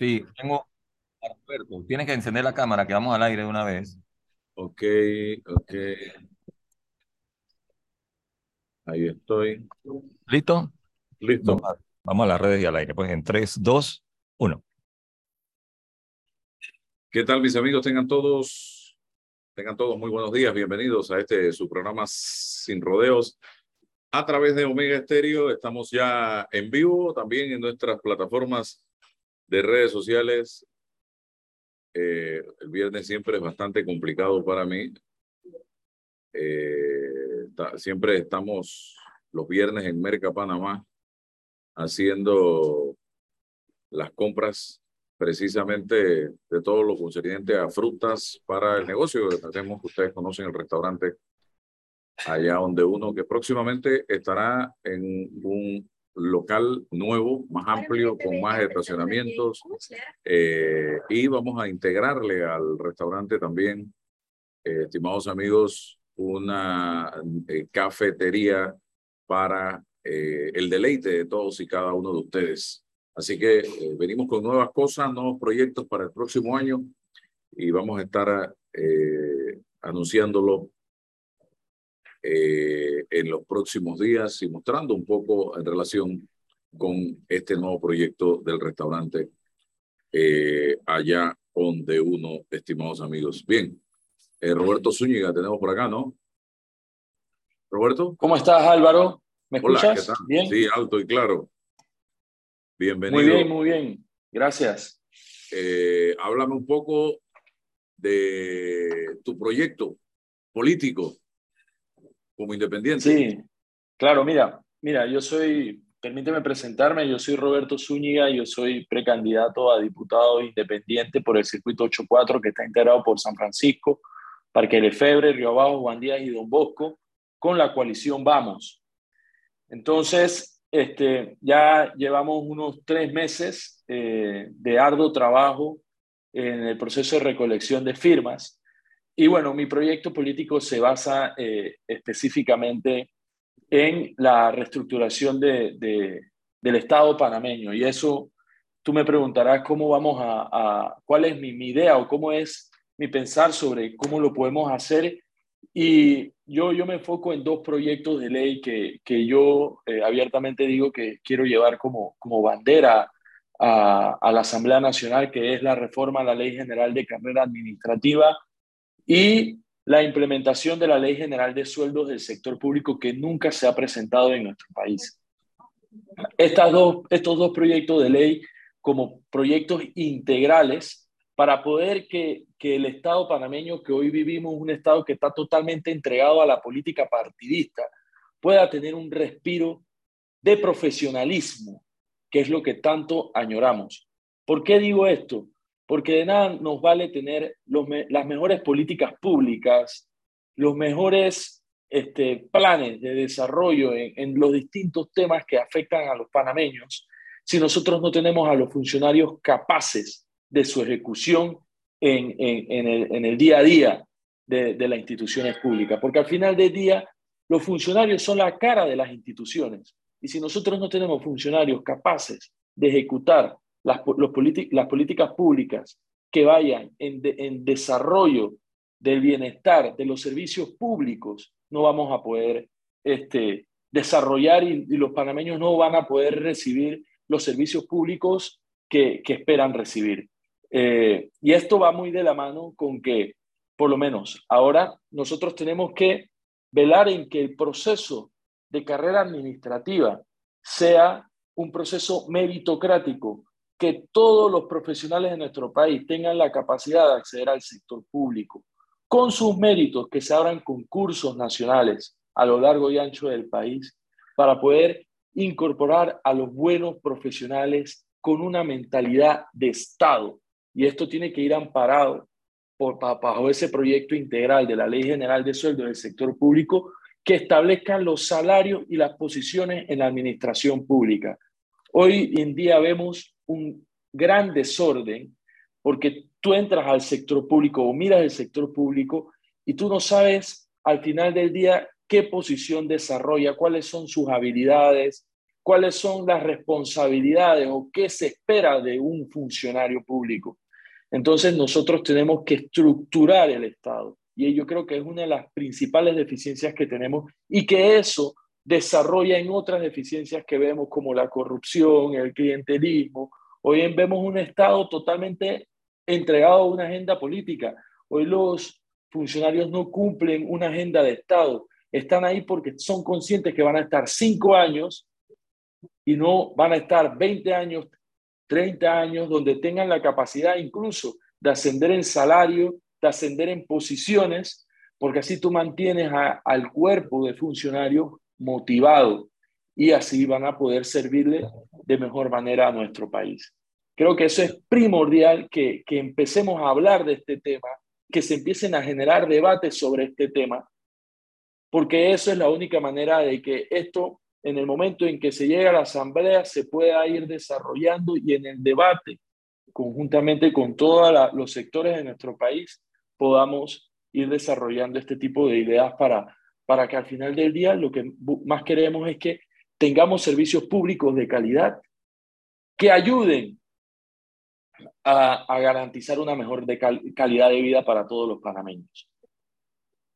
Sí, tengo a Roberto. Tienes que encender la cámara, que vamos al aire de una vez. Ok, ok. Ahí estoy. ¿Listo? Listo. Vamos a, vamos a las redes y al aire. Pues en 3, 2, 1. ¿Qué tal, mis amigos? Tengan todos, tengan todos muy buenos días. Bienvenidos a este su programa Sin Rodeos a través de Omega Estéreo. Estamos ya en vivo también en nuestras plataformas de redes sociales. Eh, el viernes siempre es bastante complicado para mí. Eh, siempre estamos los viernes en Merca Panamá haciendo las compras precisamente de todo lo concerniente a frutas para el negocio que hacemos, que ustedes conocen el restaurante allá donde uno que próximamente estará en un local nuevo, más amplio, con más estacionamientos, eh, y vamos a integrarle al restaurante también, eh, estimados amigos, una eh, cafetería para eh, el deleite de todos y cada uno de ustedes. Así que eh, venimos con nuevas cosas, nuevos proyectos para el próximo año y vamos a estar eh, anunciándolo eh, en los próximos días y mostrando un poco en relación con este nuevo proyecto del restaurante eh, allá donde uno, estimados amigos. Bien, eh, Roberto Zúñiga tenemos por acá, ¿no? Roberto. ¿Cómo estás, Álvaro? ¿Me Hola, escuchas? ¿qué tal? ¿Bien? Sí, alto y claro. Bienvenido. muy bien, muy bien. Gracias. Háblame un poco de tu proyecto político como independiente. Sí, claro, mira, mira, yo soy, permíteme presentarme, yo soy Roberto Zúñiga, yo soy precandidato a diputado independiente por el circuito 84 que está integrado por San Francisco, Parque Lefebre, Río Abajo, Juan Díaz y Don Bosco, con la coalición Vamos. Entonces, este, ya llevamos unos tres meses eh, de arduo trabajo en el proceso de recolección de firmas. Y bueno, mi proyecto político se basa eh, específicamente en la reestructuración de, de, del Estado panameño. Y eso, tú me preguntarás cómo vamos a, a cuál es mi, mi, idea o cómo es mi pensar sobre cómo lo podemos hacer. Y yo, yo me enfoco en dos proyectos de ley que, que yo eh, abiertamente digo que quiero llevar como, como bandera a, a, la Asamblea Nacional, que es la reforma a la Ley General de Carrera Administrativa y la implementación de la Ley General de Sueldos del sector público que nunca se ha presentado en nuestro país. Estas dos, estos dos proyectos de ley como proyectos integrales para poder que, que el Estado panameño que hoy vivimos, un Estado que está totalmente entregado a la política partidista, pueda tener un respiro de profesionalismo, que es lo que tanto añoramos. ¿Por qué digo esto? Porque de nada nos vale tener las mejores políticas públicas, los mejores este, planes de desarrollo en, los distintos temas que afectan a los panameños, si nosotros no tenemos a los funcionarios capaces de su ejecución en, el, día a día de, de las instituciones públicas. Porque al final del día, los funcionarios son la cara de las instituciones. Y si nosotros no tenemos funcionarios capaces de ejecutar las, los las políticas públicas que vayan en, en, desarrollo del bienestar de los servicios públicos, no vamos a poder este, desarrollar y, y, los panameños no van a poder recibir los servicios públicos que, que esperan recibir. Eh, y esto va muy de la mano con que, por lo menos, ahora nosotros tenemos que velar en que el proceso de carrera administrativa sea un proceso meritocrático, que todos los profesionales de nuestro país tengan la capacidad de acceder al sector público, con sus méritos, que se abran concursos nacionales a lo largo y ancho del país, para poder incorporar a los buenos profesionales con una mentalidad de Estado. Y esto tiene que ir amparado por, bajo ese proyecto integral de la Ley General de Sueldos del Sector Público que establezcan los salarios y las posiciones en la administración pública. Hoy en día vemos un gran desorden porque tú entras al sector público o miras el sector público y tú no sabes al final del día qué posición desarrolla, cuáles son sus habilidades, cuáles son las responsabilidades o qué se espera de un funcionario público. Entonces nosotros tenemos que estructurar el Estado y yo creo que es una de las principales deficiencias que tenemos y que eso desarrolla en otras deficiencias que vemos como la corrupción, el clientelismo. Hoy vemos un Estado totalmente entregado a una agenda política. Hoy los funcionarios no cumplen una agenda de Estado. Están ahí porque son conscientes que van a estar cinco años y no van a estar 20 años, 30 años, donde tengan la capacidad incluso de ascender en salario, de ascender en posiciones, porque así tú mantienes al cuerpo de funcionarios motivado y así van a poder servirle de mejor manera a nuestro país. Creo que eso es primordial que, que empecemos a hablar de este tema, que se empiecen a generar debates sobre este tema, porque eso es la única manera de que esto, en el momento en que se llega a la asamblea, se pueda ir desarrollando y en el debate, conjuntamente con todos los sectores de nuestro país, podamos ir desarrollando este tipo de ideas para, para que al final del día lo que más queremos es que tengamos servicios públicos de calidad que ayuden a, garantizar una mejor calidad de vida para todos los panameños.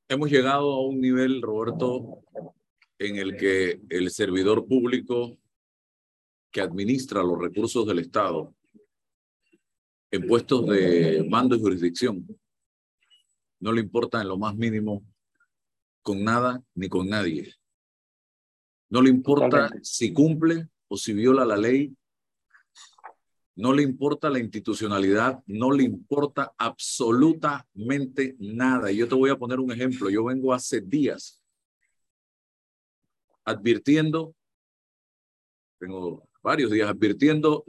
Hemos llegado a un nivel, Roberto, en el que el servidor público que administra los recursos del Estado en puestos de mando y jurisdicción no le importa en lo más mínimo con nada ni con nadie. No le importa si cumple o si viola la ley. No le importa la institucionalidad, no le importa absolutamente nada. Y yo te voy a poner un ejemplo. Yo vengo hace días advirtiendo, tengo varios días advirtiendo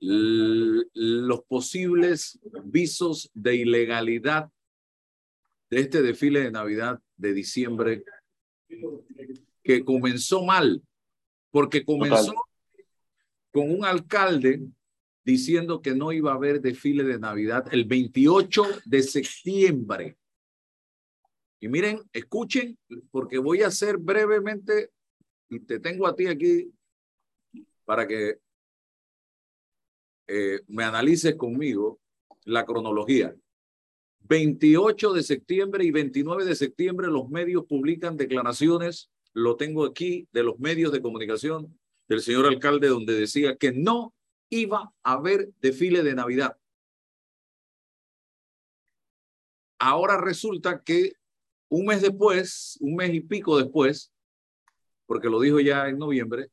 los posibles visos de ilegalidad de este desfile de Navidad de diciembre que comenzó mal, porque comenzó con un alcalde diciendo que no iba a haber desfile de Navidad el 28 de septiembre. Y miren, escuchen, porque voy a hacer brevemente, y te tengo a ti aquí para que eh, me analices conmigo la cronología. 28 de septiembre y 29 de septiembre los medios publican declaraciones, lo tengo aquí, de los medios de comunicación del señor alcalde, donde decía que no iba a haber desfile de Navidad. Ahora resulta que un mes después, un mes y pico después, porque lo dijo ya en noviembre,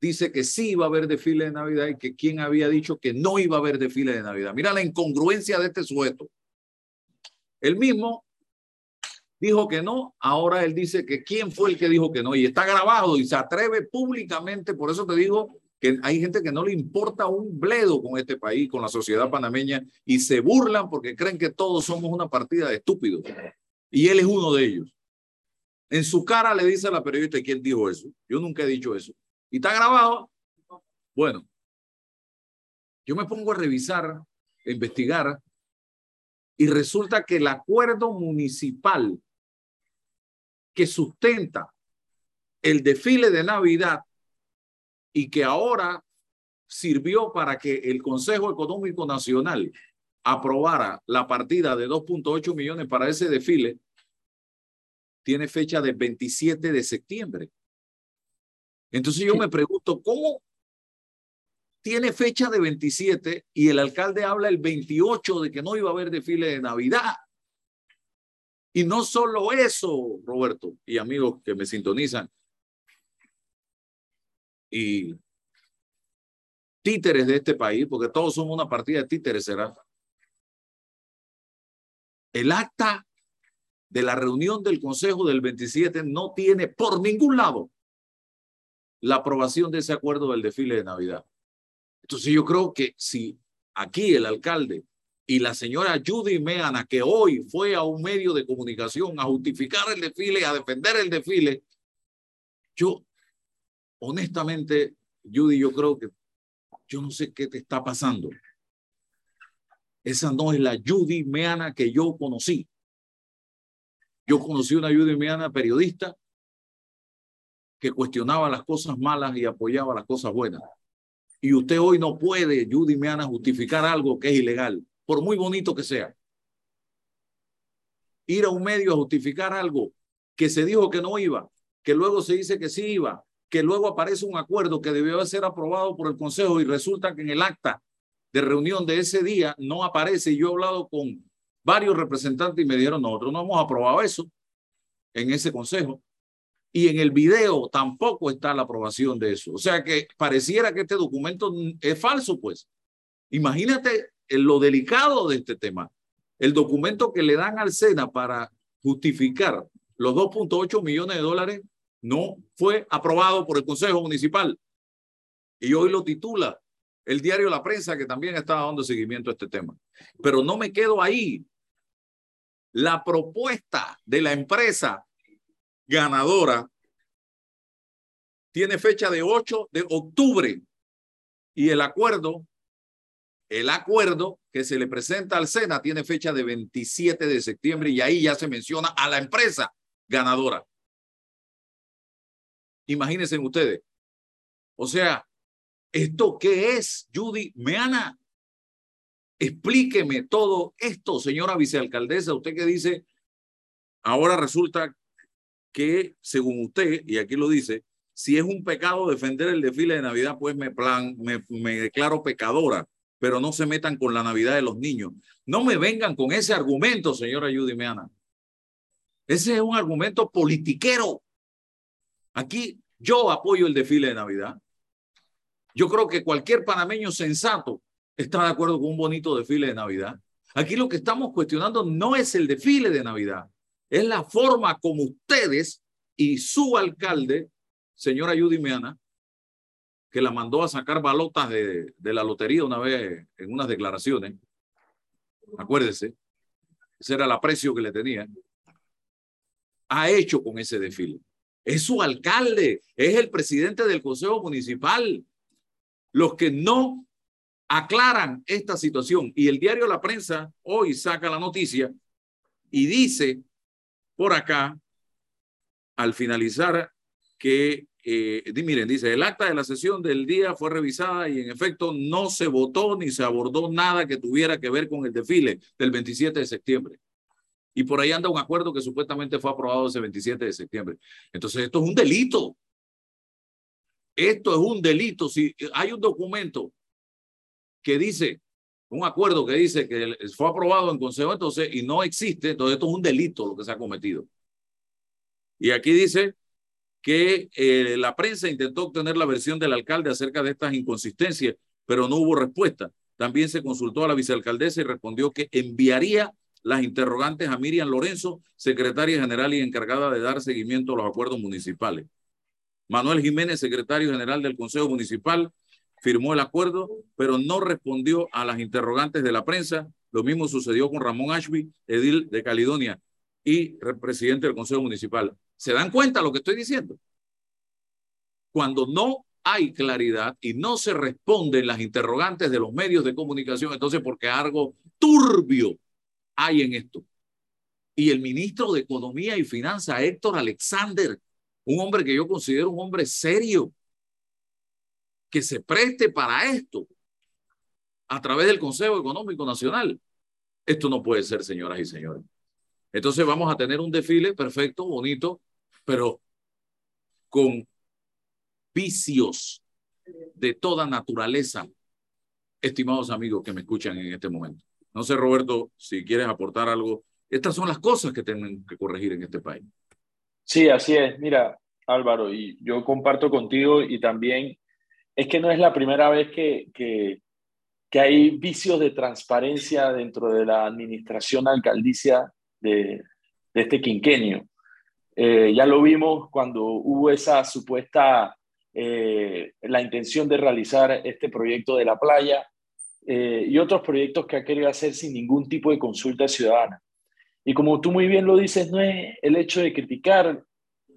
dice que sí iba a haber desfile de Navidad y que quien había dicho que no iba a haber desfile de Navidad. Mira la incongruencia de este sujeto. Él mismo dijo que no, ahora él dice que quién fue el que dijo que no y está grabado y se atreve públicamente, por eso te digo que hay gente que no le importa un bledo con este país, con la sociedad panameña y se burlan porque creen que todos somos una partida de estúpidos y él es uno de ellos. En su cara le dice a la periodista quién dijo eso. Yo nunca he dicho eso. Y está grabado. Bueno, yo me pongo a revisar, a investigar y resulta que el acuerdo municipal que sustenta el desfile de Navidad y que ahora sirvió para que el Consejo Económico Nacional aprobara la partida de 2.8 millones para ese desfile, tiene fecha del 27 de septiembre. Entonces yo me pregunto, ¿cómo tiene fecha de 27 y el alcalde habla el 28 de que no iba a haber desfile de Navidad. Y no solo eso, Roberto y amigos que me sintonizan, y títeres de este país, porque todos somos una partida de títeres, será. El acta de la reunión del Consejo del 27 no tiene por ningún lado la aprobación de ese acuerdo del desfile de Navidad. Entonces yo creo que si aquí el alcalde y la señora Judy Meana, que hoy fue a un medio de comunicación a justificar el desfile, a defender el desfile, yo honestamente, Judy, yo creo que yo no sé qué te está pasando. Esa no es la Judy Meana que yo conocí. Yo conocí una Judy Meana periodista que cuestionaba las cosas malas y apoyaba las cosas buenas. Y usted hoy no puede, Judy Meana, justificar algo que es ilegal, por muy bonito que sea. Ir a un medio a justificar algo que se dijo que no iba, que luego se dice que sí iba, que luego aparece un acuerdo que debió ser aprobado por el Consejo y resulta que en el acta de reunión de ese día no aparece. Yo he hablado con varios representantes y me dijeron, nosotros no hemos aprobado eso en ese Consejo. Y en el video tampoco está la aprobación de eso. O sea que pareciera que este documento es falso, pues. Imagínate lo delicado de este tema. El documento que le dan al SENA para justificar los 2.8 millones de dólares no fue aprobado por el Consejo Municipal. Y hoy lo titula el diario La Prensa, que también está dando seguimiento a este tema. Pero no me quedo ahí. La propuesta de la empresa ganadora tiene fecha de 8 de octubre y el acuerdo, el acuerdo que se le presenta al SENA tiene fecha de 27 de septiembre y ahí ya se menciona a la empresa ganadora. Imagínense ustedes. O sea, ¿esto qué es, Judy Meana? Explíqueme todo esto, señora vicealcaldesa. Usted que dice, ahora resulta que, según usted, y aquí lo dice, si es un pecado defender el desfile de Navidad, pues me, plan, me, declaro pecadora, pero no se metan con la Navidad de los niños. No me vengan con ese argumento, señora Judy Meana. Ese es un argumento politiquero. Aquí yo apoyo el desfile de Navidad. Yo creo que cualquier panameño sensato está de acuerdo con un bonito desfile de Navidad. Aquí lo que estamos cuestionando no es el desfile de Navidad, es la forma como ustedes y su alcalde, señora Judy Meana, que la mandó a sacar balotas de, de la lotería una vez en unas declaraciones. Acuérdese, ese era el aprecio que le tenía ha hecho con ese desfile. Es su alcalde, es el presidente del Consejo Municipal. Los que no aclaran esta situación. Y el diario La Prensa hoy saca la noticia y dice por acá, al finalizar, que, eh, miren, dice, el acta de la sesión del día fue revisada y en efecto no se votó ni se abordó nada que tuviera que ver con el desfile del 27 de septiembre. Y por ahí anda un acuerdo que supuestamente fue aprobado ese 27 de septiembre. Entonces, esto es un delito. Esto es un delito. Si hay un documento que dice, un acuerdo que dice que fue aprobado en consejo, entonces, y no existe, entonces esto es un delito lo que se ha cometido. Y aquí dice que eh, la prensa intentó obtener la versión del alcalde acerca de estas inconsistencias, pero no hubo respuesta. También se consultó a la vicealcaldesa y respondió que enviaría las interrogantes a Miriam Lorenzo, secretaria general y encargada de dar seguimiento a los acuerdos municipales. Manuel Jiménez, secretario general del Consejo Municipal, firmó el acuerdo, pero no respondió a las interrogantes de la prensa. Lo mismo sucedió con Ramón Ashby, edil de Caledonia y presidente del Consejo Municipal. ¿Se dan cuenta lo que estoy diciendo? Cuando no hay claridad y no se responden las interrogantes de los medios de comunicación, entonces porque algo turbio hay en esto. Y el ministro de Economía y Finanzas, Héctor Alexander, un hombre que yo considero un hombre serio, que se preste para esto a través del Consejo Económico Nacional. Esto no puede ser, señoras y señores. Entonces vamos a tener un desfile perfecto, bonito, pero con vicios de toda naturaleza, estimados amigos que me escuchan en este momento. No sé, Roberto, si quieres aportar algo. Estas son las cosas que tienen que corregir en este país. Sí, así es. Mira, Álvaro, y yo comparto contigo y también es que no es la primera vez que, que, que hay vicios de transparencia dentro de la administración alcaldicia de, de este quinquenio. Eh, ya lo vimos cuando hubo esa supuesta, eh, la intención de realizar este proyecto de la playa eh, y otros proyectos que ha querido hacer sin ningún tipo de consulta ciudadana. Y como tú muy bien lo dices, no es el hecho de criticar,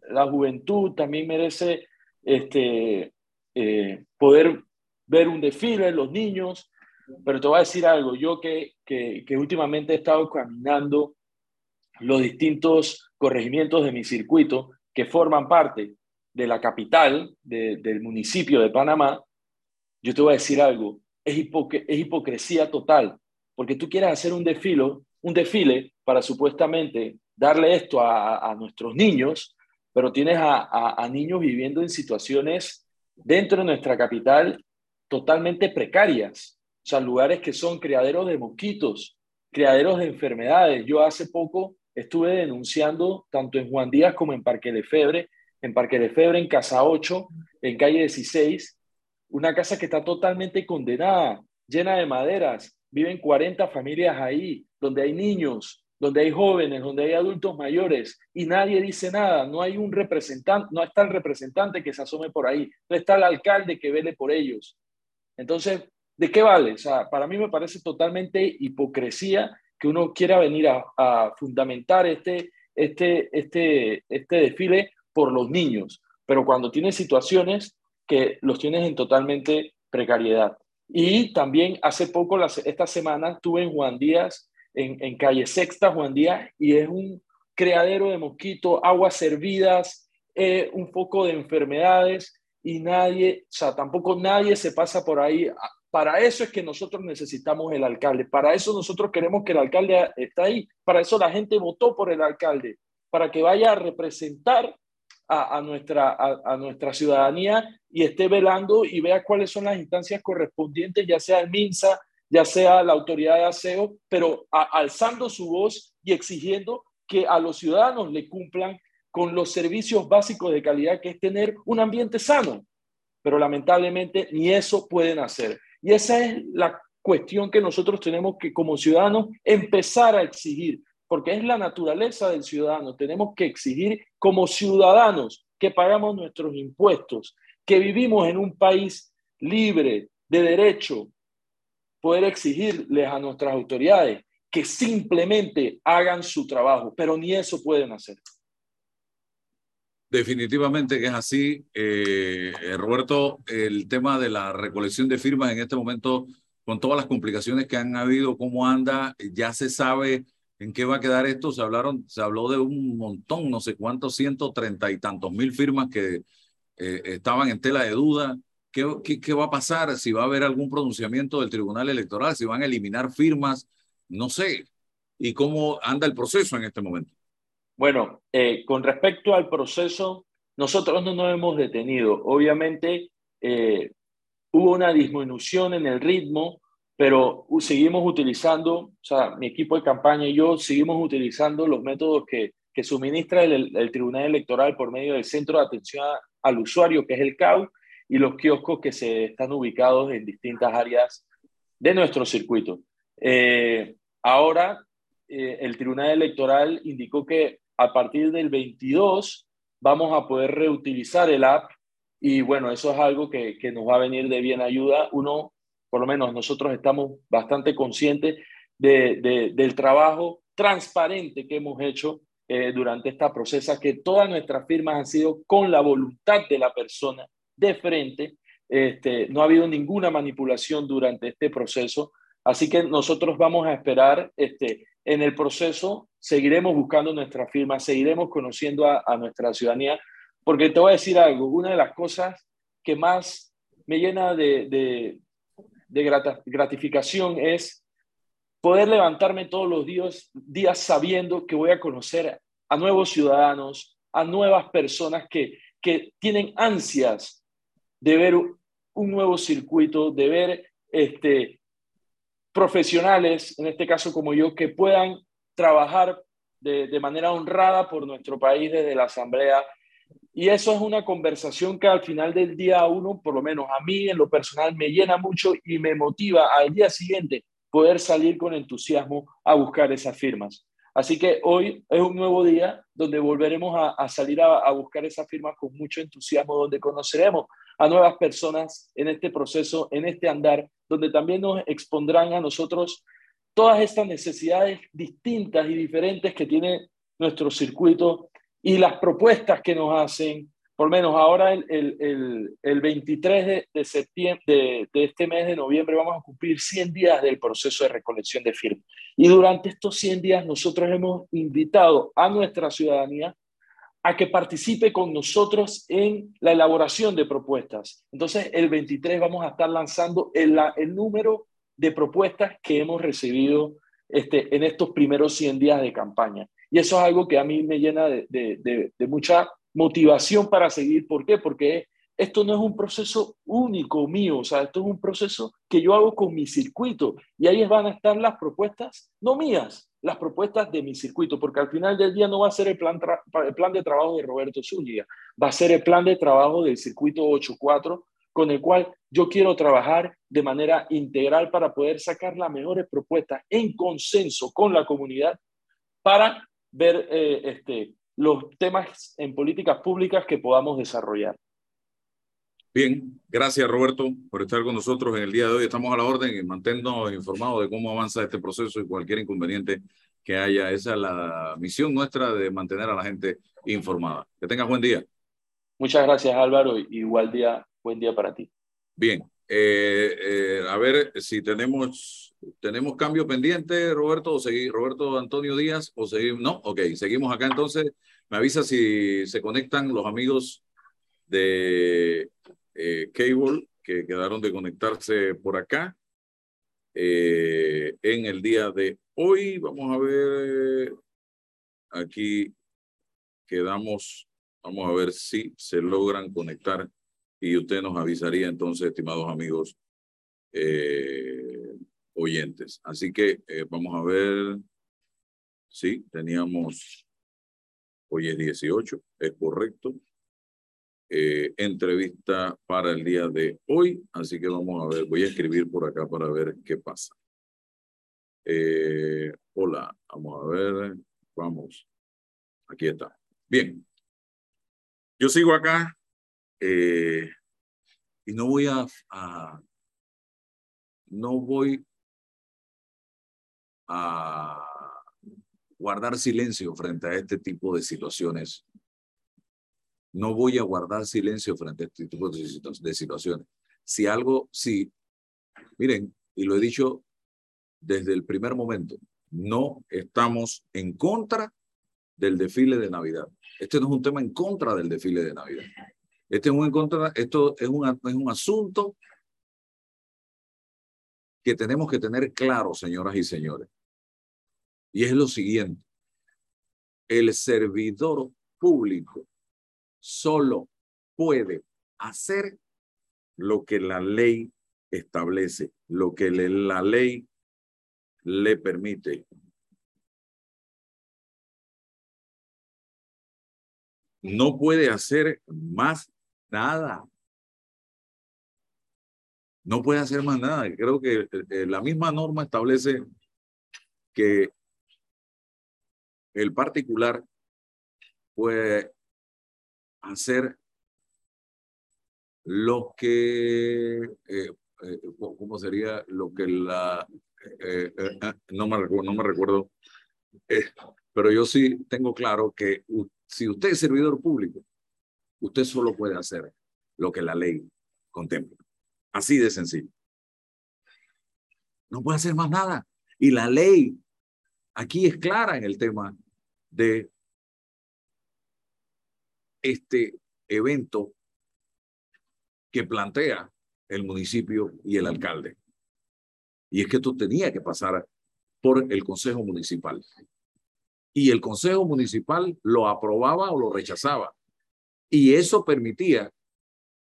la juventud también merece este, eh, poder ver un desfile, los niños, pero te voy a decir algo, yo que, que, que últimamente he estado caminando los distintos corregimientos de mi circuito que forman parte de la capital del municipio de Panamá, yo te voy a decir algo, es, es hipocresía total, porque tú quieres hacer un desfile, un desfile para supuestamente darle esto a, nuestros niños, pero tienes a, a niños viviendo en situaciones dentro de nuestra capital totalmente precarias, o sea, lugares que son criaderos de mosquitos, criaderos de enfermedades. Yo hace poco estuve denunciando tanto en Juan Díaz como en Parque Lefebre, en Parque Lefebre, en Casa 8, en calle 16, una casa que está totalmente condenada, llena de maderas, viven 40 familias ahí, donde hay niños, donde hay jóvenes, donde hay adultos mayores y nadie dice nada, no hay un representante, no está el representante que se asome por ahí, no está el alcalde que vele por ellos. Entonces, ¿de qué vale? O sea, para mí me parece totalmente hipocresía que uno quiera venir a, fundamentar este, este, este, este desfile por los niños, pero cuando tienes situaciones que los tienes en totalmente precariedad. Y también hace poco, esta semana, estuve en Juan Díaz, en, calle Sexta, Juan Díaz, y es un creadero de mosquitos, aguas servidas, eh, un foco de enfermedades, y nadie, o sea, tampoco nadie se pasa por ahí. Para eso es que nosotros necesitamos el alcalde, para eso nosotros queremos que el alcalde esté ahí, para eso la gente votó por el alcalde, para que vaya a representar a, nuestra, a, nuestra ciudadanía y esté velando y vea cuáles son las instancias correspondientes, ya sea el MINSA, ya sea la autoridad de aseo, pero alzando su voz y exigiendo que a los ciudadanos le cumplan con los servicios básicos de calidad, que es tener un ambiente sano. Pero lamentablemente ni eso pueden hacer. Y esa es la cuestión que nosotros tenemos que como ciudadanos empezar a exigir porque es la naturaleza del ciudadano. Tenemos que exigir como ciudadanos que pagamos nuestros impuestos, que vivimos en un país libre de derecho, poder exigirles a nuestras autoridades que simplemente hagan su trabajo, pero ni eso pueden hacer. Definitivamente que es así. Eh, Roberto, el tema de la recolección de firmas en este momento, con todas las complicaciones que han habido, ¿cómo anda? Ya se sabe ¿En qué va a quedar esto? Se hablaron, se habló de un montón, no sé cuántos, ciento treinta y tantos mil firmas que eh, estaban en tela de duda. ¿Qué, ¿Qué, qué, va a pasar? Si va a haber algún pronunciamiento del Tribunal Electoral, si van a eliminar firmas, no sé. ¿Y cómo anda el proceso en este momento? Bueno, eh, con respecto al proceso, nosotros no nos hemos detenido. Obviamente, eh, hubo una disminución en el ritmo pero seguimos utilizando, o sea, mi equipo de campaña y yo seguimos utilizando los métodos que, que suministra el, el, Tribunal Electoral por medio del Centro de Atención al Usuario, que es el CAU, y los kioscos que se están ubicados en distintas áreas de nuestro circuito. Eh, ahora, eh, el Tribunal Electoral indicó que a partir del 22 vamos a poder reutilizar el app y bueno, eso es algo que, que nos va a venir de bien ayuda. Uno por lo menos nosotros estamos bastante conscientes de, del trabajo transparente que hemos hecho eh, durante esta procesa, que todas nuestras firmas han sido con la voluntad de la persona de frente. Este, no ha habido ninguna manipulación durante este proceso. Así que nosotros vamos a esperar este, en el proceso, seguiremos buscando nuestra firma, seguiremos conociendo a, nuestra ciudadanía, porque te voy a decir algo, una de las cosas que más me llena de, de, de gratificación es poder levantarme todos los días, días sabiendo que voy a conocer a nuevos ciudadanos, a nuevas personas que, que tienen ansias de ver un nuevo circuito, de ver este, profesionales, en este caso como yo, que puedan trabajar de, manera honrada por nuestro país desde la Asamblea y eso es una conversación que al final del día uno, por lo menos a mí en lo personal, me llena mucho y me motiva al día siguiente poder salir con entusiasmo a buscar esas firmas. Así que hoy es un nuevo día donde volveremos a, salir a, a, buscar esas firmas con mucho entusiasmo, donde conoceremos a nuevas personas en este proceso, en este andar, donde también nos expondrán a nosotros todas estas necesidades distintas y diferentes que tiene nuestro circuito y las propuestas que nos hacen, por menos ahora el, el, el, 23 de, de septiembre de, de, este mes de noviembre vamos a cumplir 100 días del proceso de recolección de firmas. Y durante estos 100 días nosotros hemos invitado a nuestra ciudadanía a que participe con nosotros en la elaboración de propuestas. Entonces, el 23 vamos a estar lanzando el, número de propuestas que hemos recibido este, en estos primeros 100 días de campaña. Y eso es algo que a mí me llena de, de, mucha motivación para seguir. ¿Por qué? Porque esto no es un proceso único mío, o sea, esto es un proceso que yo hago con mi circuito y ahí van a estar las propuestas, no mías, las propuestas de mi circuito, porque al final del día no va a ser el plan, el plan de trabajo de Roberto Zúñiga, va a ser el plan de trabajo del circuito 8.4, con el cual yo quiero trabajar de manera integral para poder sacar las mejores propuestas en consenso con la comunidad para ver eh, este, los temas en políticas públicas que podamos desarrollar. Bien, gracias Roberto por estar con nosotros en el día de hoy. Estamos a la orden y manténnos informados de cómo avanza este proceso y cualquier inconveniente que haya. Esa es la misión nuestra de mantener a la gente informada. Que tengas buen día. Muchas gracias Álvaro y igual día, buen día para ti. Bien, eh, eh, a ver si tenemos, tenemos cambio pendiente, Roberto, o seguir, Roberto Antonio Díaz, o seguimos, no, ok, seguimos acá entonces. Me avisa si se conectan los amigos de eh, cable que quedaron de conectarse por acá. Eh, en el día de hoy, vamos a ver, aquí quedamos, vamos a ver si se logran conectar y usted nos avisaría entonces, estimados amigos eh, oyentes. Así que vamos a ver, sí, teníamos, hoy es 18, es correcto. Eh, entrevista para el día de hoy. Así que vamos a ver, voy a escribir por acá para ver qué pasa. Eh, hola, vamos a ver, vamos. Aquí está. Bien. Yo sigo acá eh, y no voy a, a, no voy a guardar silencio frente a este tipo de situaciones no voy a guardar silencio frente a este tipo de situaciones. Si algo, si, miren, y lo he dicho desde el primer momento, no estamos en contra del desfile de Navidad. Este no es un tema en contra del desfile de Navidad. Este es un en contra, esto es un, es un asunto que tenemos que tener claro, señoras y señores. Y es lo siguiente. El servidor público solo puede hacer lo que la ley establece, lo que la ley le permite. No puede hacer más nada. No puede hacer más nada. Creo que eh, la misma norma establece que el particular puede hacer lo que, eh, eh, ¿cómo sería? Lo que la, eh, no, me recuerdo, no pero yo sí tengo claro que si usted es servidor público, usted solo puede hacer lo que la ley contempla. Así de sencillo. No puede hacer más nada. Y la ley aquí es clara en el tema de este evento que plantea el municipio y el alcalde. Y es que esto tenía que pasar por el Consejo Municipal. Y el Consejo Municipal lo aprobaba o lo rechazaba. Y eso permitía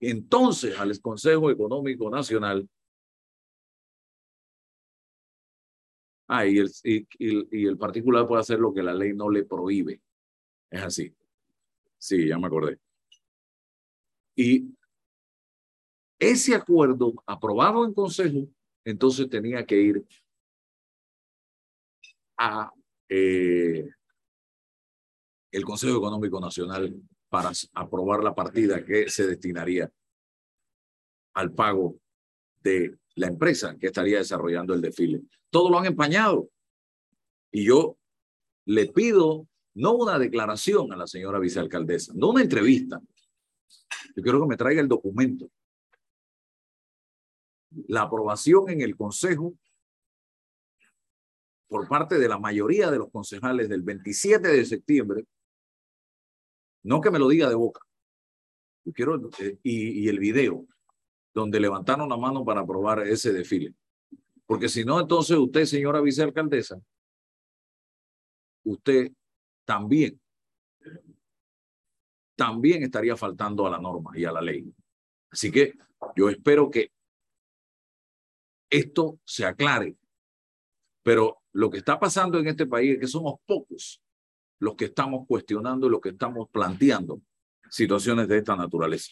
entonces al Consejo Económico Nacional Ah, y el, y el particular puede hacer lo que la ley no le prohíbe. Es así. Sí, ya me acordé. Y ese acuerdo aprobado en consejo, entonces tenía que ir a eh, el Consejo Económico Nacional para aprobar la partida que se destinaría al pago de la empresa que estaría desarrollando el desfile. Todo lo han empañado. Y yo le pido no una declaración a la señora vicealcaldesa, no una entrevista. Yo quiero que me traiga el documento. La aprobación en el Consejo por parte de la mayoría de los concejales del 27 de septiembre No que me lo diga de boca. Yo quiero, eh, y, y el video, donde levantaron la mano para aprobar ese desfile. Porque si no, entonces usted, señora vicealcaldesa, usted también, también estaría faltando a la norma y a la ley. Así que yo espero que esto se aclare. Pero lo que está pasando en este país es que somos pocos los que estamos cuestionando, los que estamos planteando situaciones de esta naturaleza.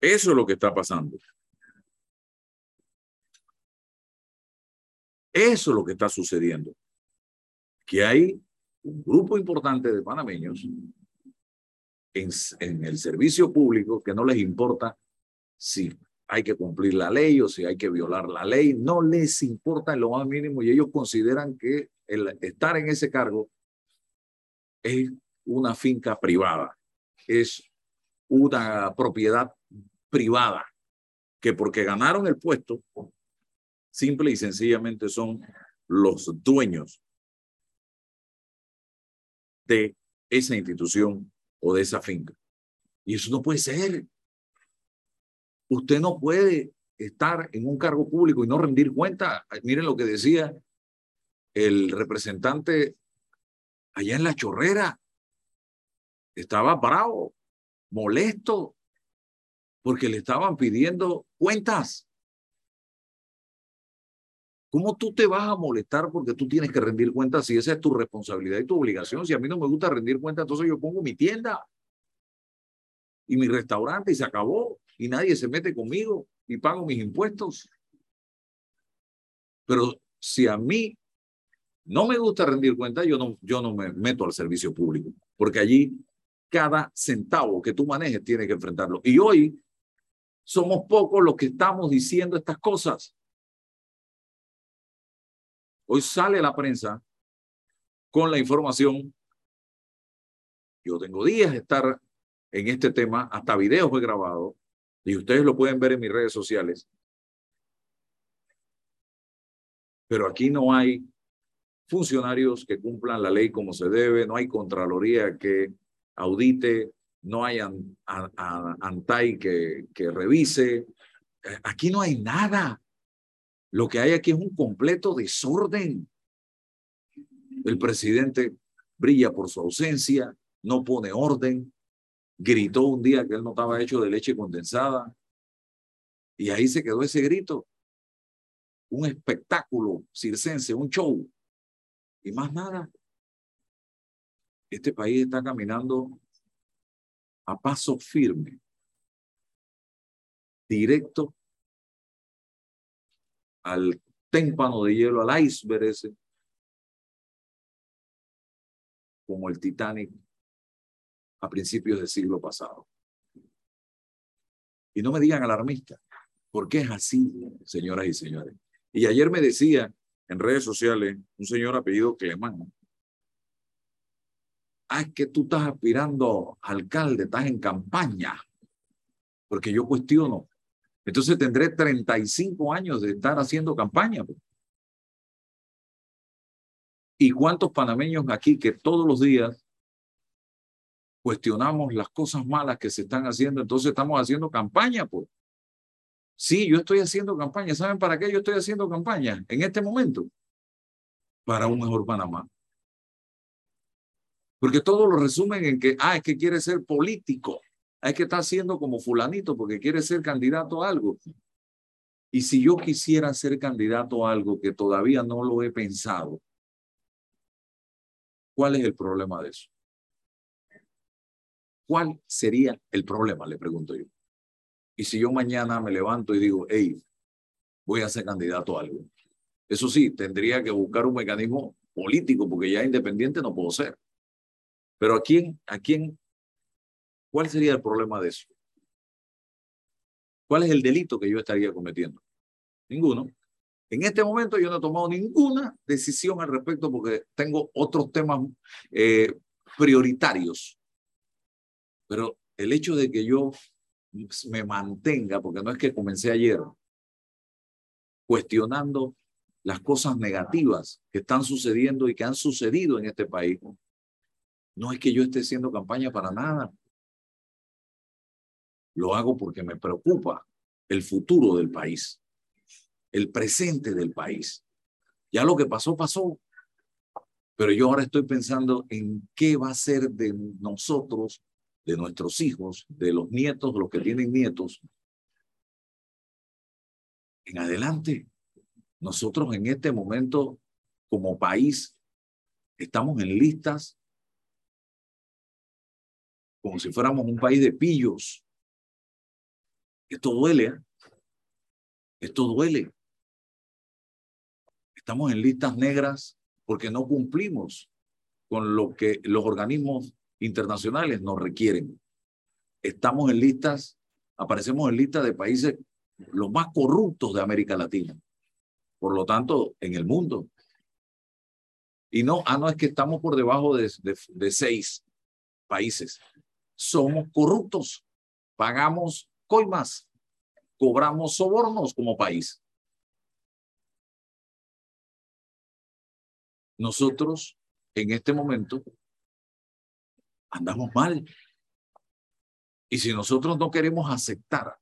Eso es lo que está pasando. Eso es lo que está sucediendo. Que hay un grupo importante de panameños en, el servicio público que no les importa si hay que cumplir la ley o si hay que violar la ley, no les importa en lo más mínimo y ellos consideran que estar en ese cargo es una finca privada, es una propiedad privada, que porque ganaron el puesto, simple y sencillamente son los dueños de esa institución o de esa finca. Y eso no puede ser. Usted no puede estar en un cargo público y no rendir cuenta. Miren lo que decía el representante allá en la chorrera. Estaba bravo, molesto, porque le estaban pidiendo cuentas. ¿Cómo tú te vas a molestar porque tú tienes que rendir cuentas si esa es tu responsabilidad y tu obligación? Si a mí no me gusta rendir cuentas, entonces yo pongo mi tienda y mi restaurante y se acabó y nadie se mete conmigo y pago mis impuestos. Pero si a mí no me gusta rendir cuentas, yo no, yo no me meto al servicio público, porque allí cada centavo que tú manejes tiene que enfrentarlo. Y hoy somos pocos los que estamos diciendo estas cosas. Hoy sale la prensa con la información. Yo tengo días de estar en este tema, hasta videos he grabado, y ustedes lo pueden ver en mis redes sociales. Pero aquí no hay funcionarios que cumplan la ley como se debe, no hay Contraloría que audite, no hay an, ANTAI que, revise. Eh, aquí no hay nada. Lo que hay aquí es un completo desorden. El presidente brilla por su ausencia, no pone orden, gritó un día que él no estaba hecho de leche condensada y ahí se quedó ese grito. Un espectáculo circense, un show y más nada. Este país está caminando a paso firme, directo al témpano de hielo, al iceberg como el Titanic a principios del siglo pasado. Y no me digan alarmista, porque es así, señoras y señores. Y ayer me decía en redes sociales un señor apellido Clemán, ah, es que tú estás aspirando a alcalde, estás en campaña, porque yo cuestiono. Entonces tendré 35 años de estar haciendo campaña. Pues. ¿Y cuántos panameños aquí que todos los días cuestionamos las cosas malas que se están haciendo, entonces estamos haciendo campaña, pues? Sí, yo estoy haciendo campaña. ¿Saben para qué yo estoy haciendo campaña en este momento? Para un mejor Panamá. Porque todos lo resumen en que, ah, es que quiere ser político. Es que está haciendo como fulanito porque quiere ser candidato a algo. Y si yo quisiera ser candidato a algo que todavía no lo he pensado, ¿cuál es el problema de eso? ¿Cuál sería el problema? Le pregunto yo. Y si yo mañana me levanto y digo, hey, voy a ser candidato a algo. Eso sí, tendría que buscar un mecanismo político porque ya independiente no puedo ser. Pero ¿a quién, a quién, cuál sería el problema de eso? ¿Cuál es el delito que yo estaría cometiendo? Ninguno. En este momento yo no he tomado ninguna decisión al respecto porque tengo otros temas eh, prioritarios. Pero el hecho de que yo me mantenga, porque no es que comencé ayer, cuestionando las cosas negativas que están sucediendo y que han sucedido en este país, no es que yo esté haciendo campaña para nada. Lo hago porque me preocupa el futuro del país, el presente del país. Ya lo que pasó, pasó. Pero yo ahora estoy pensando en qué va a ser de nosotros, de nuestros hijos, de los nietos, los que tienen nietos. En adelante, nosotros en este momento, como país, estamos en listas como si fuéramos un país de pillos. Esto duele, ¿eh? esto duele. Estamos en listas negras porque no cumplimos con lo que los organismos internacionales nos requieren. Estamos en listas, aparecemos en listas de países los más corruptos de América Latina. Por lo tanto, en el mundo. Y no, ah, no es que estamos por debajo de, de, de seis países. Somos corruptos. Pagamos coimas. Cobramos sobornos como país. nosotros en este momento andamos mal. Y si nosotros no queremos aceptar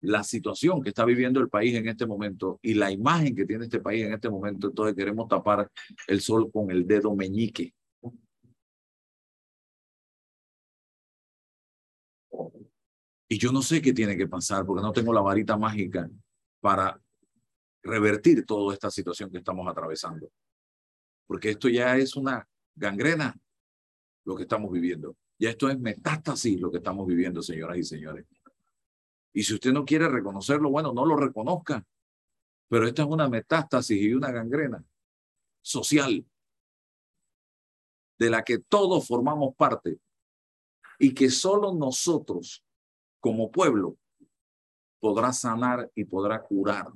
la situación que está viviendo el país en este momento y la imagen que tiene este país en este momento, entonces queremos tapar el sol con el dedo meñique. Y yo no sé qué tiene que pasar porque no tengo la varita mágica para revertir toda esta situación que estamos atravesando. Porque esto ya es una gangrena lo que estamos viviendo. Ya esto es metástasis lo que estamos viviendo, señoras y señores. Y si usted no quiere reconocerlo, bueno, no lo reconozca. Pero esta es una metástasis y una gangrena social de la que todos formamos parte y que solo nosotros como pueblo podrá sanar y podrá curar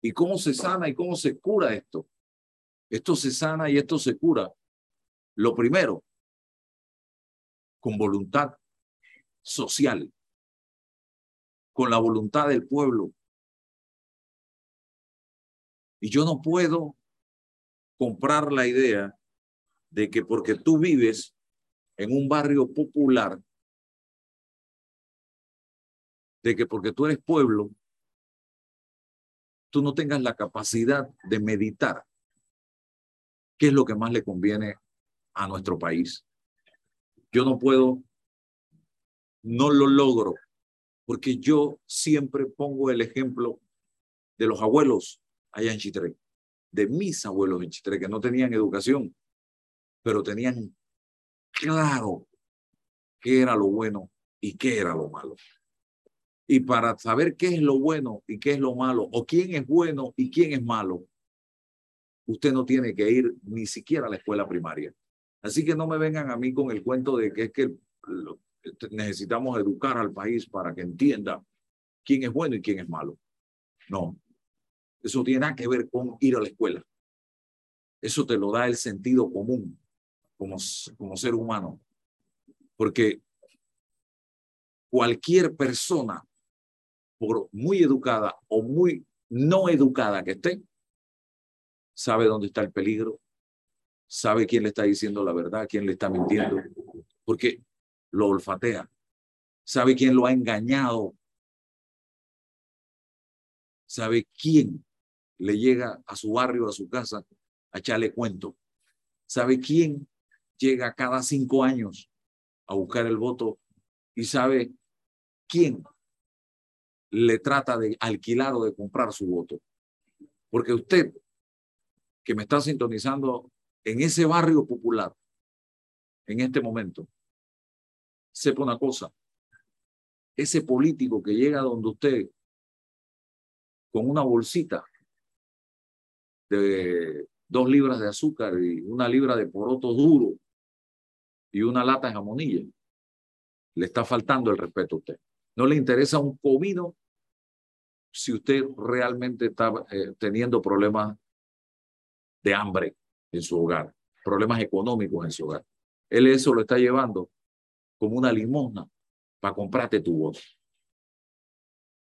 ¿Y cómo se sana y cómo se cura esto? Esto se sana y esto se cura. Lo primero, con voluntad social, con la voluntad del pueblo. Y yo no puedo comprar la idea de que porque tú vives en un barrio popular, de que porque tú eres pueblo, tú no tengas la capacidad de meditar qué es lo que más le conviene a nuestro país. Yo no puedo, no lo logro, porque yo siempre pongo el ejemplo de los abuelos allá en Chitré, de mis abuelos en Chitré, que no tenían educación, pero tenían claro qué era lo bueno y qué era lo malo. Y para saber qué es lo bueno y qué es lo malo, o quién es bueno y quién es malo, usted no tiene que ir ni siquiera a la escuela primaria. Así que no me vengan a mí con el cuento de que es que necesitamos educar al país para que entienda quién es bueno y quién es malo. No, eso tiene nada que ver con ir a la escuela. Eso te lo da el sentido común como, como ser humano. Porque cualquier persona por muy educada o muy no educada que esté, sabe dónde está el peligro, sabe quién le está diciendo la verdad, quién le está mintiendo, porque lo olfatea, sabe quién lo ha engañado, sabe quién le llega a su barrio, a su casa, a echarle cuento, sabe quién llega cada cinco años a buscar el voto y sabe quién le trata de alquilar o de comprar su voto. Porque usted, que me está sintonizando en ese barrio popular, en este momento, sepa una cosa, ese político que llega donde usted con una bolsita de dos libras de azúcar y una libra de poroto duro y una lata de jamonilla, le está faltando el respeto a usted. No le interesa un comino si usted realmente está eh, teniendo problemas de hambre en su hogar, problemas económicos en su hogar. Él eso lo está llevando como una limosna para comprarte tu voz.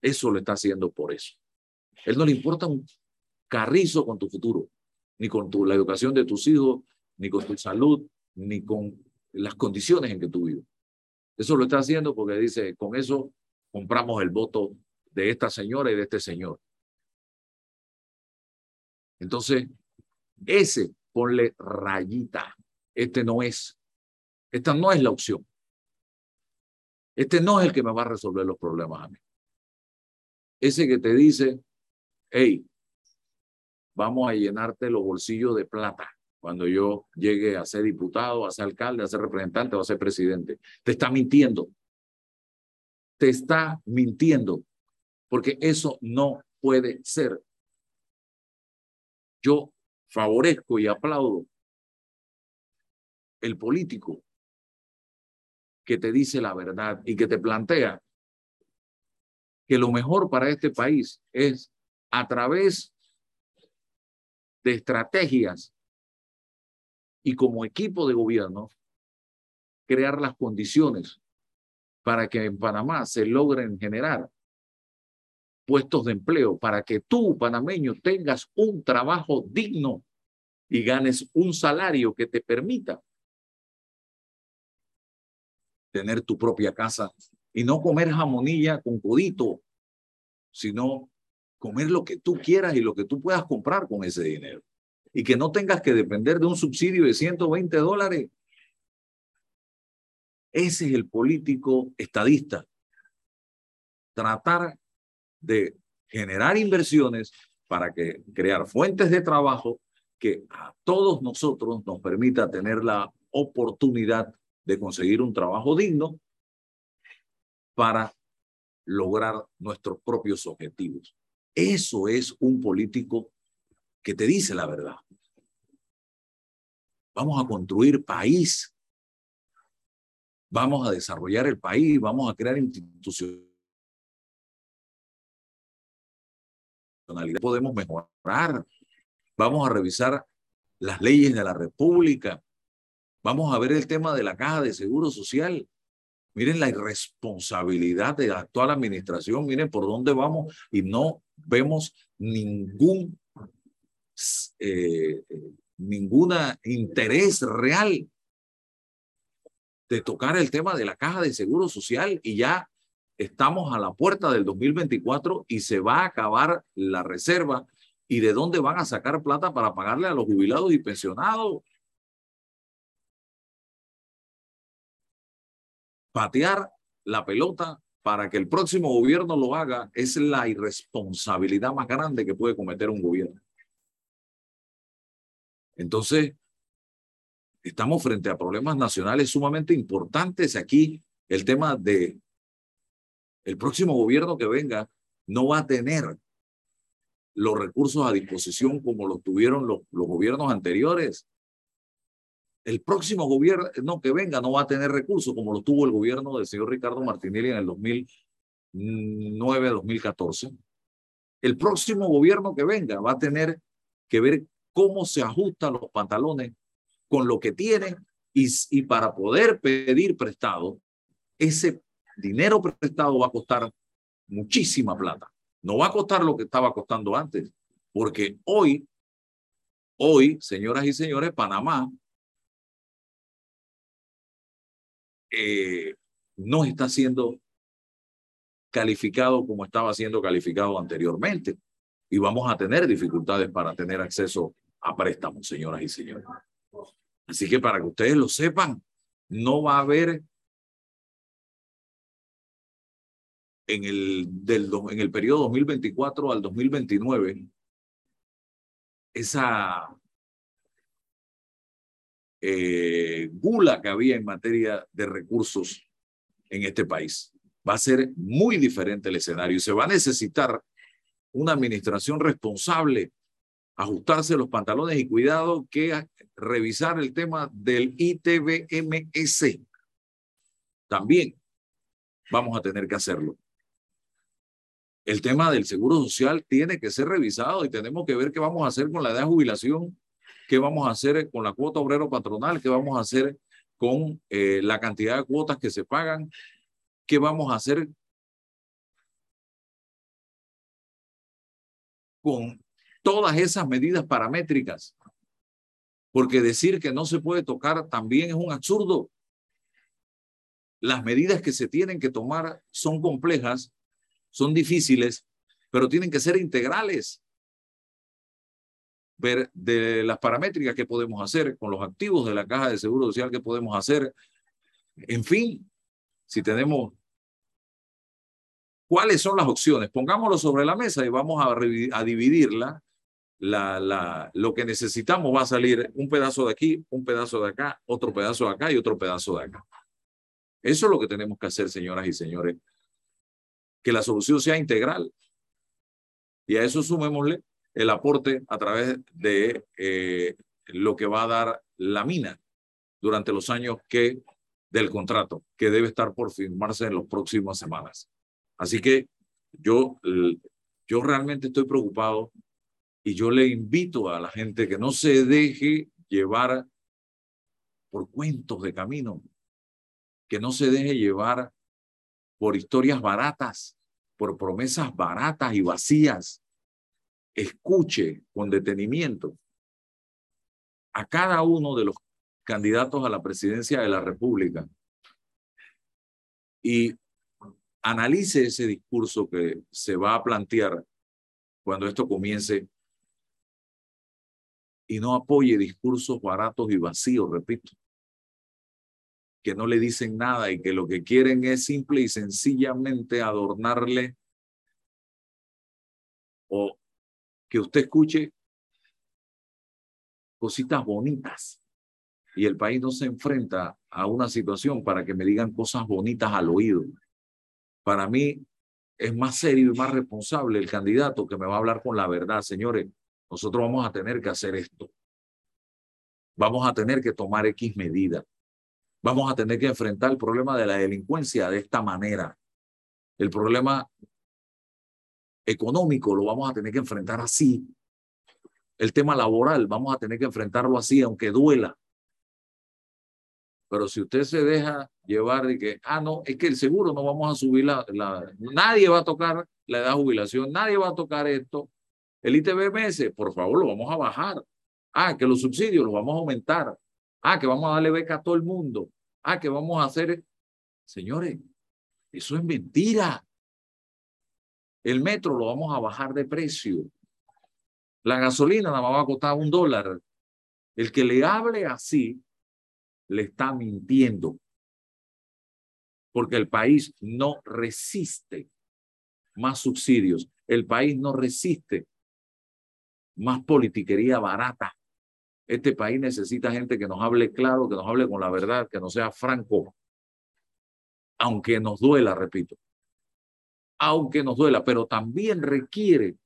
Eso lo está haciendo por eso. Él no le importa un carrizo con tu futuro, ni con tu, la educación de tus hijos, ni con tu salud, ni con las condiciones en que tú vives. Eso lo está haciendo porque dice, con eso compramos el voto de esta señora y de este señor. Entonces, ese, ponle rayita. Este no es. Esta no es la opción. Este no es el que me va a resolver los problemas a mí. Ese que te dice, hey, vamos a llenarte los bolsillos de plata cuando yo llegue a ser diputado, a ser alcalde, a ser representante o a ser presidente. Te está mintiendo. Te está mintiendo. Porque eso no puede ser. Yo favorezco y aplaudo el político que te dice la verdad y que te plantea que lo mejor para este país es a través de estrategias y como equipo de gobierno crear las condiciones para que en Panamá se logren generar puestos de empleo, para que tú, panameño, tengas un trabajo digno y ganes un salario que te permita tener tu propia casa y no comer jamonilla con codito, sino comer lo que tú quieras y lo que tú puedas comprar con ese dinero. Y que no tengas que depender de un subsidio de 120 dólares. Ese es el político estadista. Tratar de generar inversiones para que crear fuentes de trabajo que a todos nosotros nos permita tener la oportunidad de conseguir un trabajo digno para lograr nuestros propios objetivos. Eso es un político que te dice la verdad. Vamos a construir país. Vamos a desarrollar el país. Vamos a crear instituciones podemos mejorar. Vamos a revisar las leyes de la República. Vamos a ver el tema de la caja de seguro social. Miren la irresponsabilidad de la actual administración. Miren por dónde vamos y no vemos ningún eh, ninguna interés real de tocar el tema de la caja de seguro social y ya estamos a la puerta del 2024 y se va a acabar la reserva. ¿Y de dónde van a sacar plata para pagarle a los jubilados y pensionados? Patear la pelota para que el próximo gobierno lo haga es la irresponsabilidad más grande que puede cometer un gobierno. Entonces, estamos frente a problemas nacionales sumamente importantes. Aquí el tema de el próximo gobierno que venga no va a tener los recursos a disposición como los tuvieron los, los gobiernos anteriores. El próximo gobierno que venga no va a tener recursos como lo tuvo el gobierno del señor Ricardo Martinelli en el 2009-2014. El próximo gobierno que venga va a tener que ver cómo se ajustan los pantalones con lo que tiene y, y para poder pedir prestado, ese dinero prestado va a costar muchísima plata. No va a costar lo que estaba costando antes, porque hoy, hoy, señoras y señores, Panamá eh, no está siendo calificado como estaba siendo calificado anteriormente. Y vamos a tener dificultades para tener acceso a préstamos, señoras y señores. Así que para que ustedes lo sepan, no va a haber en el, del, en el periodo 2024 al 2029, esa eh, gula que había en materia de recursos en este país. Va a ser muy diferente el escenario y se va a necesitar una administración responsable, ajustarse los pantalones y cuidado que revisar el tema del ITBMS. También vamos a tener que hacerlo el tema del seguro social tiene que ser revisado y tenemos que ver qué vamos a hacer con la edad de jubilación, qué vamos a hacer con la cuota obrero patronal, qué vamos a hacer con eh, la cantidad de cuotas que se pagan, qué vamos a hacer con todas esas medidas paramétricas. Porque decir que no se puede tocar también es un absurdo. Las medidas que se tienen que tomar son complejas, son difíciles, pero tienen que ser integrales. Ver de las paramétricas que podemos hacer con los activos de la caja de seguro social que podemos hacer. En fin, si tenemos ¿Cuáles son las opciones? Pongámoslo sobre la mesa y vamos a, a dividirla. La, lo que necesitamos va a salir un pedazo de aquí, un pedazo de acá, otro pedazo de acá y otro pedazo de acá. Eso es lo que tenemos que hacer, señoras y señores. Que la solución sea integral. Y a eso sumémosle el aporte a través de eh, lo que va a dar la mina durante los años que del contrato, que debe estar por firmarse en las próximas semanas. Así que yo, yo realmente estoy preocupado y yo le invito a la gente que no se deje llevar por cuentos de camino, que no se deje llevar por historias baratas, por promesas baratas y vacías. Escuche con detenimiento a cada uno de los candidatos a la presidencia de la República y analice ese discurso que se va a plantear cuando esto comience y no apoye discursos baratos y vacíos, repito, que no le dicen nada y que lo que quieren es simple y sencillamente adornarle o que usted escuche cositas bonitas y el país no se enfrenta a una situación para que me digan cosas bonitas al oído. Para mí es más serio y más responsable el candidato que me va a hablar con la verdad. Señores, nosotros vamos a tener que hacer esto. Vamos a tener que tomar X medidas. Vamos a tener que enfrentar el problema de la delincuencia de esta manera. El problema económico lo vamos a tener que enfrentar así. El tema laboral vamos a tener que enfrentarlo así, aunque duela. Pero si usted se deja llevar de que, ah, no, es que el seguro no vamos a subir la, la, nadie va a tocar la edad de jubilación, nadie va a tocar esto. El ITBMS, por favor, lo vamos a bajar. Ah, que los subsidios los vamos a aumentar. Ah, que vamos a darle beca a todo el mundo. Ah, que vamos a hacer. Señores, eso es mentira. El metro lo vamos a bajar de precio. La gasolina más va a costar un dólar. El que le hable así le está mintiendo. Porque el país no resiste más subsidios. El país no resiste más politiquería barata. Este país necesita gente que nos hable claro, que nos hable con la verdad, que no sea franco. Aunque nos duela, repito. Aunque nos duela, pero también requiere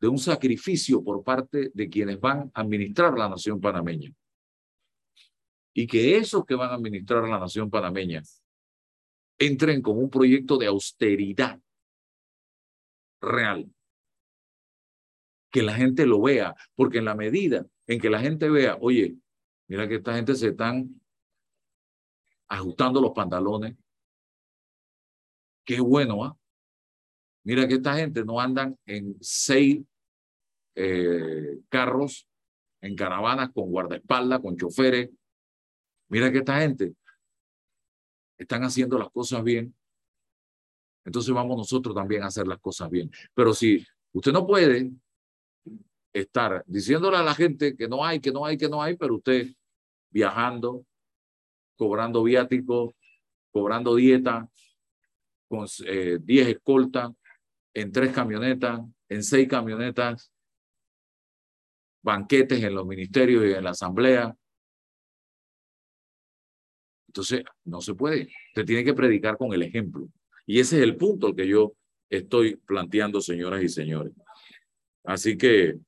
de un sacrificio por parte de quienes van a administrar la nación panameña y que esos que van a administrar la nación panameña entren con un proyecto de austeridad real. Que la gente lo vea, porque en la medida en que la gente vea, oye, mira que esta gente se están ajustando los pantalones, qué bueno, ¿ah? Mira que esta gente no andan en seis eh, carros, en caravanas con guardaespaldas, con choferes, Mira que esta gente están haciendo las cosas bien. Entonces vamos nosotros también a hacer las cosas bien. Pero si usted no puede estar diciéndole a la gente que no hay, que no hay, que no hay, pero usted viajando, cobrando viáticos, cobrando dieta, con 10 eh, escoltas, en tres camionetas, en seis camionetas, banquetes en los ministerios y en la asamblea, entonces, no se puede. Usted tiene que predicar con el ejemplo. Y ese es el punto que yo estoy planteando, señoras y señores. Así que,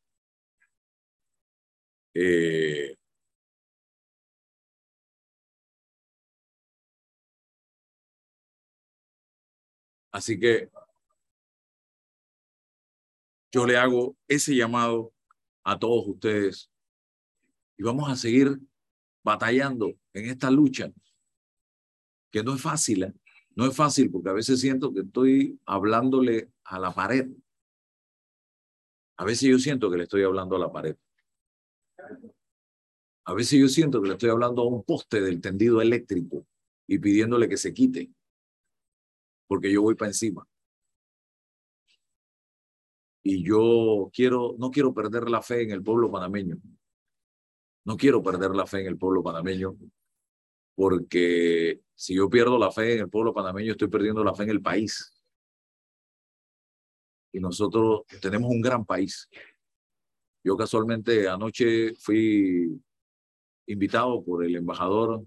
eh, así que yo le hago ese llamado a todos ustedes y vamos a seguir batallando en esta lucha que no es fácil, ¿eh? no es fácil porque a veces siento que estoy hablándole a la pared. A veces yo siento que le estoy hablando a la pared. A veces yo siento que le estoy hablando a un poste del tendido eléctrico y pidiéndole que se quite, porque yo voy para encima. Y yo quiero, no quiero perder la fe en el pueblo panameño. No quiero perder la fe en el pueblo panameño, porque si yo pierdo la fe en el pueblo panameño, estoy perdiendo la fe en el país. Y nosotros tenemos un gran país. Yo casualmente anoche fui invitado por el embajador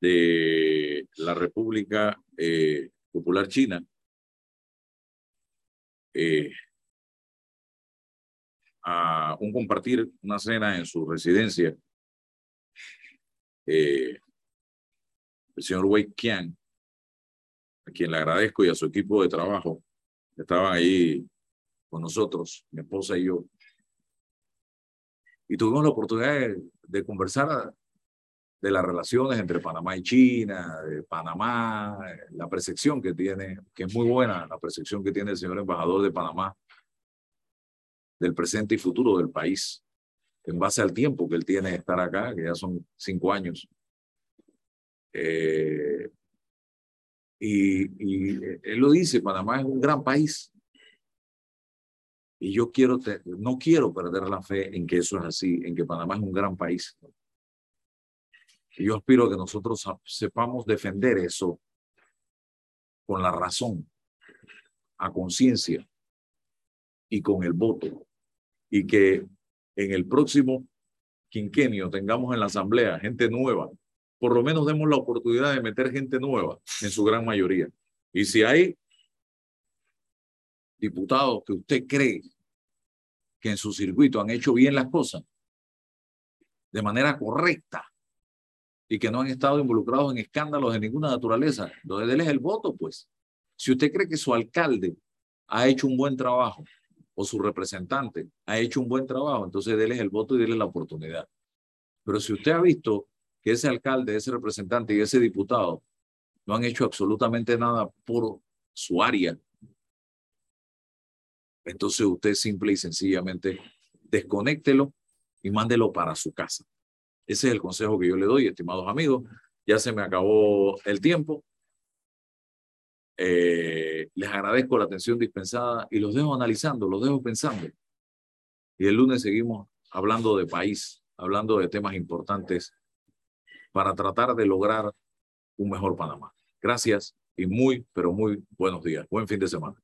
de la República eh, Popular China eh, a un compartir una cena en su residencia. Eh, el señor Wei Qian, a quien le agradezco y a su equipo de trabajo, estaban ahí con nosotros, mi esposa y yo. Y tuvimos la oportunidad de, conversar de las relaciones entre Panamá y China, de Panamá, la percepción que tiene, que es muy buena, la percepción que tiene el señor embajador de Panamá del presente y futuro del país, en base al tiempo que él tiene de estar acá, que ya son cinco años. Eh, y, y él lo dice, Panamá es un gran país. Y yo quiero, no quiero perder la fe en que eso es así, en que Panamá es un gran país. Y yo aspiro que nosotros sepamos defender eso con la razón, a conciencia y con el voto. Y que en el próximo quinquenio tengamos en la asamblea gente nueva. Por lo menos demos la oportunidad de meter gente nueva en su gran mayoría. Y si hay diputados que usted cree que en su circuito han hecho bien las cosas de manera correcta y que no han estado involucrados en escándalos de ninguna naturaleza, entonces déles el voto, pues. Si usted cree que su alcalde ha hecho un buen trabajo o su representante ha hecho un buen trabajo, entonces déles el voto y déles la oportunidad. Pero si usted ha visto que ese alcalde, ese representante y ese diputado no han hecho absolutamente nada por su área, entonces usted simple y sencillamente desconéctelo y mándelo para su casa. Ese es el consejo que yo le doy, estimados amigos. Ya se me acabó el tiempo. Eh, les agradezco la atención dispensada y los dejo analizando, los dejo pensando. Y el lunes seguimos hablando de país, hablando de temas importantes para tratar de lograr un mejor Panamá. Gracias y muy, pero muy buenos días. Buen fin de semana.